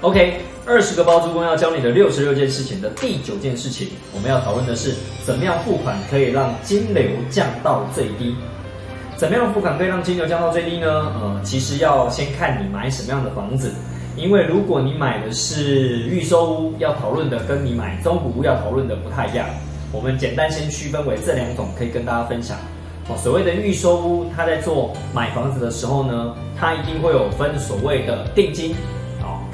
OK，二十个包租公要教你的六十六件事情的第九件事情，我们要讨论的是怎么样付款可以让金流降到最低。怎么样付款可以让金流降到最低呢？呃，其实要先看你买什么样的房子，因为如果你买的是预售屋，要讨论的跟你买中古屋要讨论的不太一样。我们简单先区分为这两种，可以跟大家分享。哦，所谓的预售屋，他在做买房子的时候呢，他一定会有分所谓的定金。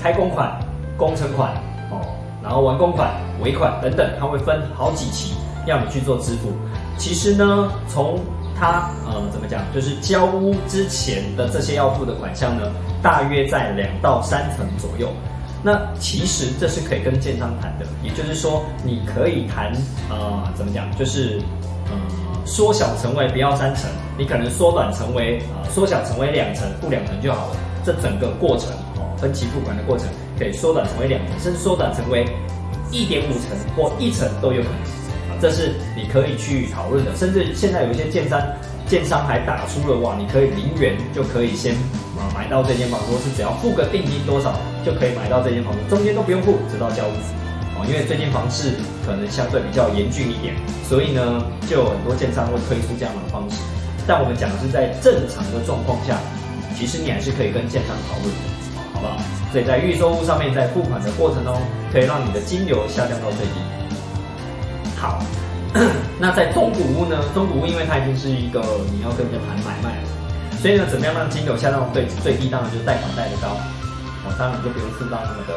开工款、工程款哦，然后完工款、尾款等等，它会分好几期要你去做支付。其实呢，从它呃怎么讲，就是交屋之前的这些要付的款项呢，大约在两到三层左右。那其实这是可以跟建商谈的，也就是说，你可以谈呃怎么讲，就是呃缩小成为不要三层，你可能缩短成为呃缩小成为两层，付两层就好了。这整个过程。分期付款的过程可以缩短成为两层，甚至缩短成为一点五成或一层都有可能啊，这是你可以去讨论的。甚至现在有一些建商，建商还打出了哇，你可以零元就可以先啊买到这间房子，或是只要付个定金多少就可以买到这间房子，中间都不用付，直到交屋。因为最近房市可能相对比较严峻一点，所以呢，就有很多建商会推出这样的方式。但我们讲的是在正常的状况下，其实你还是可以跟建商讨论所以在预售屋上面，在付款的过程中，可以让你的金流下降到最低。好，那在中古屋呢？中古屋因为它已经是一个你要跟人家谈买卖，所以呢，怎么样让金流下降到最最低？当然就是贷款贷的高，哦，当然就不用付到那么的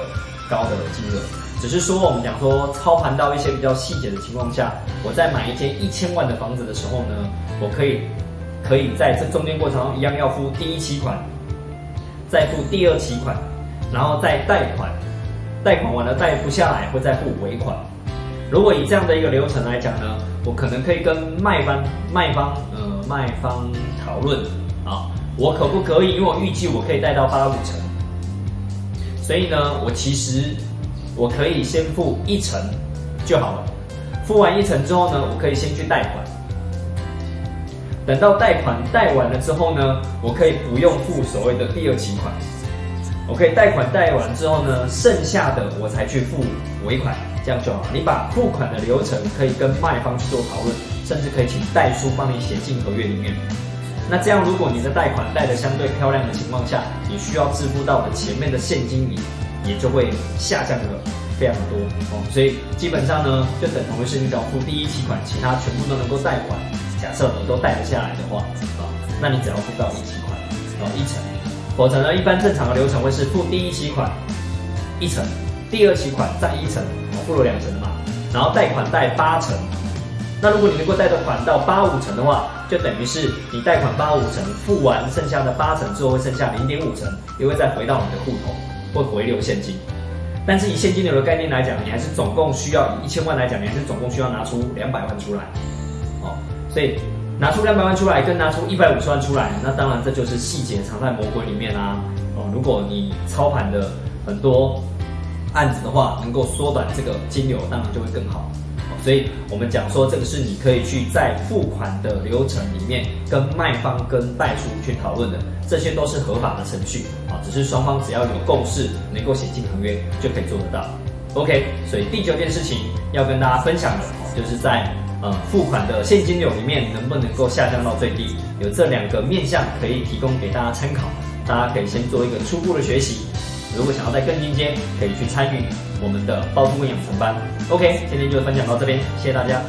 高的金额。只是说我们讲说操盘到一些比较细节的情况下，我在买一间一千万的房子的时候呢，我可以可以在这中间过程中一样要付第一期款。再付第二期款，然后再贷款，贷款完了贷不下来，会再付尾款。如果以这样的一个流程来讲呢，我可能可以跟卖方卖方呃卖方讨论啊，我可不可以？因为我预计我可以贷到八五成，所以呢，我其实我可以先付一成就好了。付完一成之后呢，我可以先去贷款。等到贷款贷完了之后呢，我可以不用付所谓的第二期款。我可以贷款贷完之后呢，剩下的我才去付尾款，这样就好。你把付款的流程可以跟卖方去做讨论，甚至可以请代书帮你写进合约里面。那这样，如果你的贷款贷的相对漂亮的情况下，你需要支付到的前面的现金也也就会下降的非常多哦。所以基本上呢，就等同于是你只要付第一期款，其他全部都能够贷款。假设你都贷得下来的话，啊，那你只要付到一期款，哦一层，否则呢，一般正常的流程会是付第一期款一层，第二期款再一层，哦付了两层嘛，然后贷款贷八成，那如果你能够贷的款到八五成的话，就等于是你贷款八五成，付完剩下的八成之后会剩下零点五成，又会再回到你的户头，会回流现金。但是以现金流的概念来讲，你还是总共需要以一千万来讲，你还是总共需要拿出两百万出来。所以拿出两百万出来，跟拿出一百五十万出来，那当然这就是细节藏在魔鬼里面啦。哦，如果你操盘的很多案子的话，能够缩短这个金流，当然就会更好。所以我们讲说，这个是你可以去在付款的流程里面跟卖方跟代书去讨论的，这些都是合法的程序啊。只是双方只要有共识，能够写进合约就可以做得到。OK，所以第九件事情要跟大家分享的，就是在。呃，付款的现金流里面能不能够下降到最低？有这两个面向可以提供给大家参考，大家可以先做一个初步的学习。如果想要再更进阶，可以去参与我们的包租公养成班。OK，今天就分享到这边，谢谢大家。